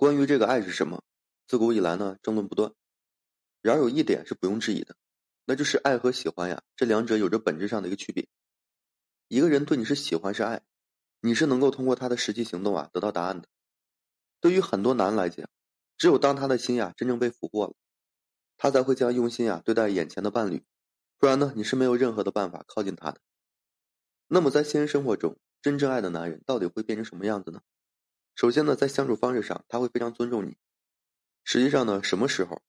关于这个爱是什么，自古以来呢争论不断。然而有一点是不用质疑的，那就是爱和喜欢呀，这两者有着本质上的一个区别。一个人对你是喜欢是爱，你是能够通过他的实际行动啊得到答案的。对于很多男人来讲，只有当他的心呀真正被俘获了，他才会将用心呀对待眼前的伴侣，不然呢你是没有任何的办法靠近他的。那么在现实生活中，真正爱的男人到底会变成什么样子呢？首先呢，在相处方式上，他会非常尊重你。实际上呢，什么时候，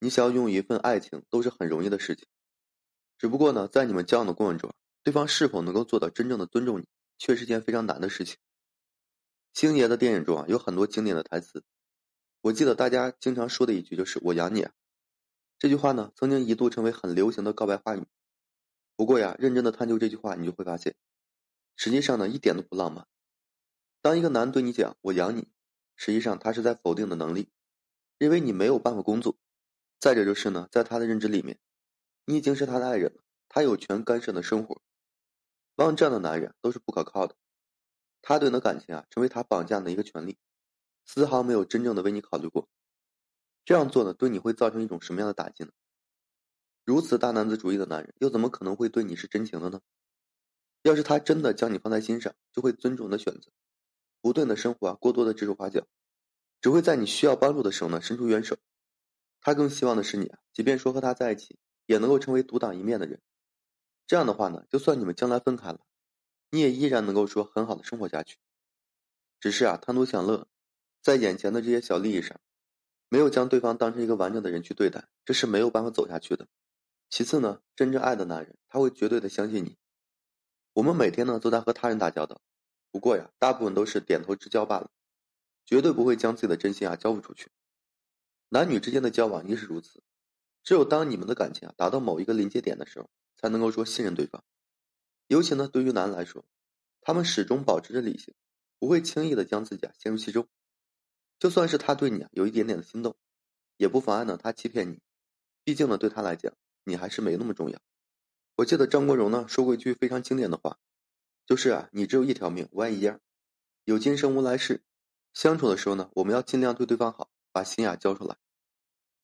你想要拥有一份爱情都是很容易的事情。只不过呢，在你们交往的过程中，对方是否能够做到真正的尊重你，却是件非常难的事情。星爷的电影中啊，有很多经典的台词。我记得大家经常说的一句就是“我养你”。啊这句话呢，曾经一度成为很流行的告白话语。不过呀，认真的探究这句话，你就会发现，实际上呢，一点都不浪漫。当一个男对你讲“我养你”，实际上他是在否定的能力，认为你没有办法工作。再者就是呢，在他的认知里面，你已经是他的爱人了，他有权干涉你的生活。往往这样的男人都是不可靠的，他对你的感情啊，成为他绑架的一个权利，丝毫没有真正的为你考虑过。这样做呢，对你会造成一种什么样的打击呢？如此大男子主义的男人，又怎么可能会对你是真情的呢？要是他真的将你放在心上，就会尊重你的选择。不断的生活啊，过多的指手画脚，只会在你需要帮助的时候呢伸出援手。他更希望的是你啊，即便说和他在一起，也能够成为独当一面的人。这样的话呢，就算你们将来分开了，你也依然能够说很好的生活下去。只是啊，贪图享乐，在眼前的这些小利益上，没有将对方当成一个完整的人去对待，这是没有办法走下去的。其次呢，真正爱的男人，他会绝对的相信你。我们每天呢都在和他人打交道。不过呀，大部分都是点头之交罢了，绝对不会将自己的真心啊交付出去。男女之间的交往亦是如此，只有当你们的感情啊达到某一个临界点的时候，才能够说信任对方。尤其呢，对于男人来说，他们始终保持着理性，不会轻易的将自己啊陷入其中。就算是他对你啊有一点点的心动，也不妨碍呢他欺骗你。毕竟呢，对他来讲，你还是没那么重要。我记得张国荣呢说过一句非常经典的话。就是啊，你只有一条命，无爱一样，有今生无来世。相处的时候呢，我们要尽量对对方好，把心呀交出来。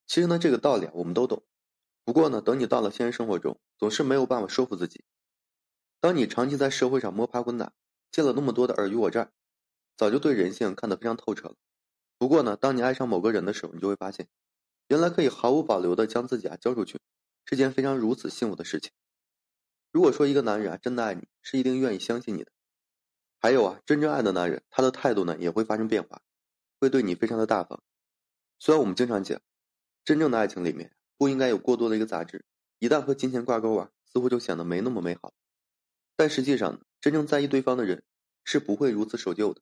其实呢，这个道理啊，我们都懂。不过呢，等你到了现实生活中，总是没有办法说服自己。当你长期在社会上摸爬滚打，见了那么多的尔虞我诈，早就对人性看得非常透彻了。不过呢，当你爱上某个人的时候，你就会发现，原来可以毫无保留的将自己啊交出去，是件非常如此幸福的事情。如果说一个男人啊真的爱你，是一定愿意相信你的。还有啊，真正爱的男人，他的态度呢也会发生变化，会对你非常的大方。虽然我们经常讲，真正的爱情里面不应该有过多的一个杂质，一旦和金钱挂钩啊，似乎就显得没那么美好。但实际上呢，真正在意对方的人是不会如此守旧的。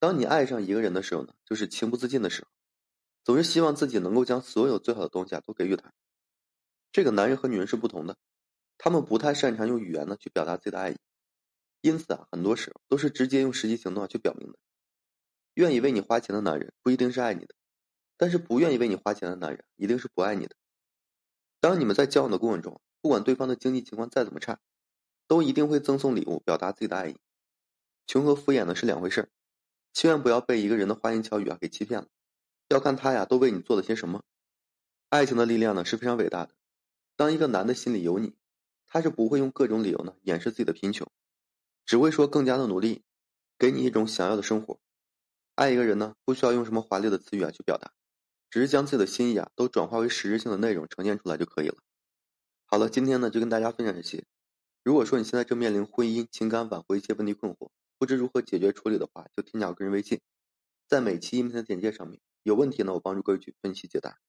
当你爱上一个人的时候呢，就是情不自禁的时候，总是希望自己能够将所有最好的东西啊都给予他。这个男人和女人是不同的。他们不太擅长用语言呢去表达自己的爱意，因此啊，很多时候都是直接用实际行动去表明的。愿意为你花钱的男人不一定是爱你的，但是不愿意为你花钱的男人一定是不爱你的。当你们在交往的过程中，不管对方的经济情况再怎么差，都一定会赠送礼物表达自己的爱意。穷和敷衍呢是两回事儿，千万不要被一个人的花言巧语啊给欺骗了，要看他呀都为你做了些什么。爱情的力量呢是非常伟大的，当一个男的心里有你。他是不会用各种理由呢掩饰自己的贫穷，只会说更加的努力，给你一种想要的生活。爱一个人呢，不需要用什么华丽的词语啊去表达，只是将自己的心意啊都转化为实质性的内容呈现出来就可以了。好了，今天呢就跟大家分享这些。如果说你现在正面临婚姻、情感挽回一些问题困惑，不知如何解决处理的话，就添加我个人微信，在每期音频的简介上面。有问题呢，我帮助各位去分析解答。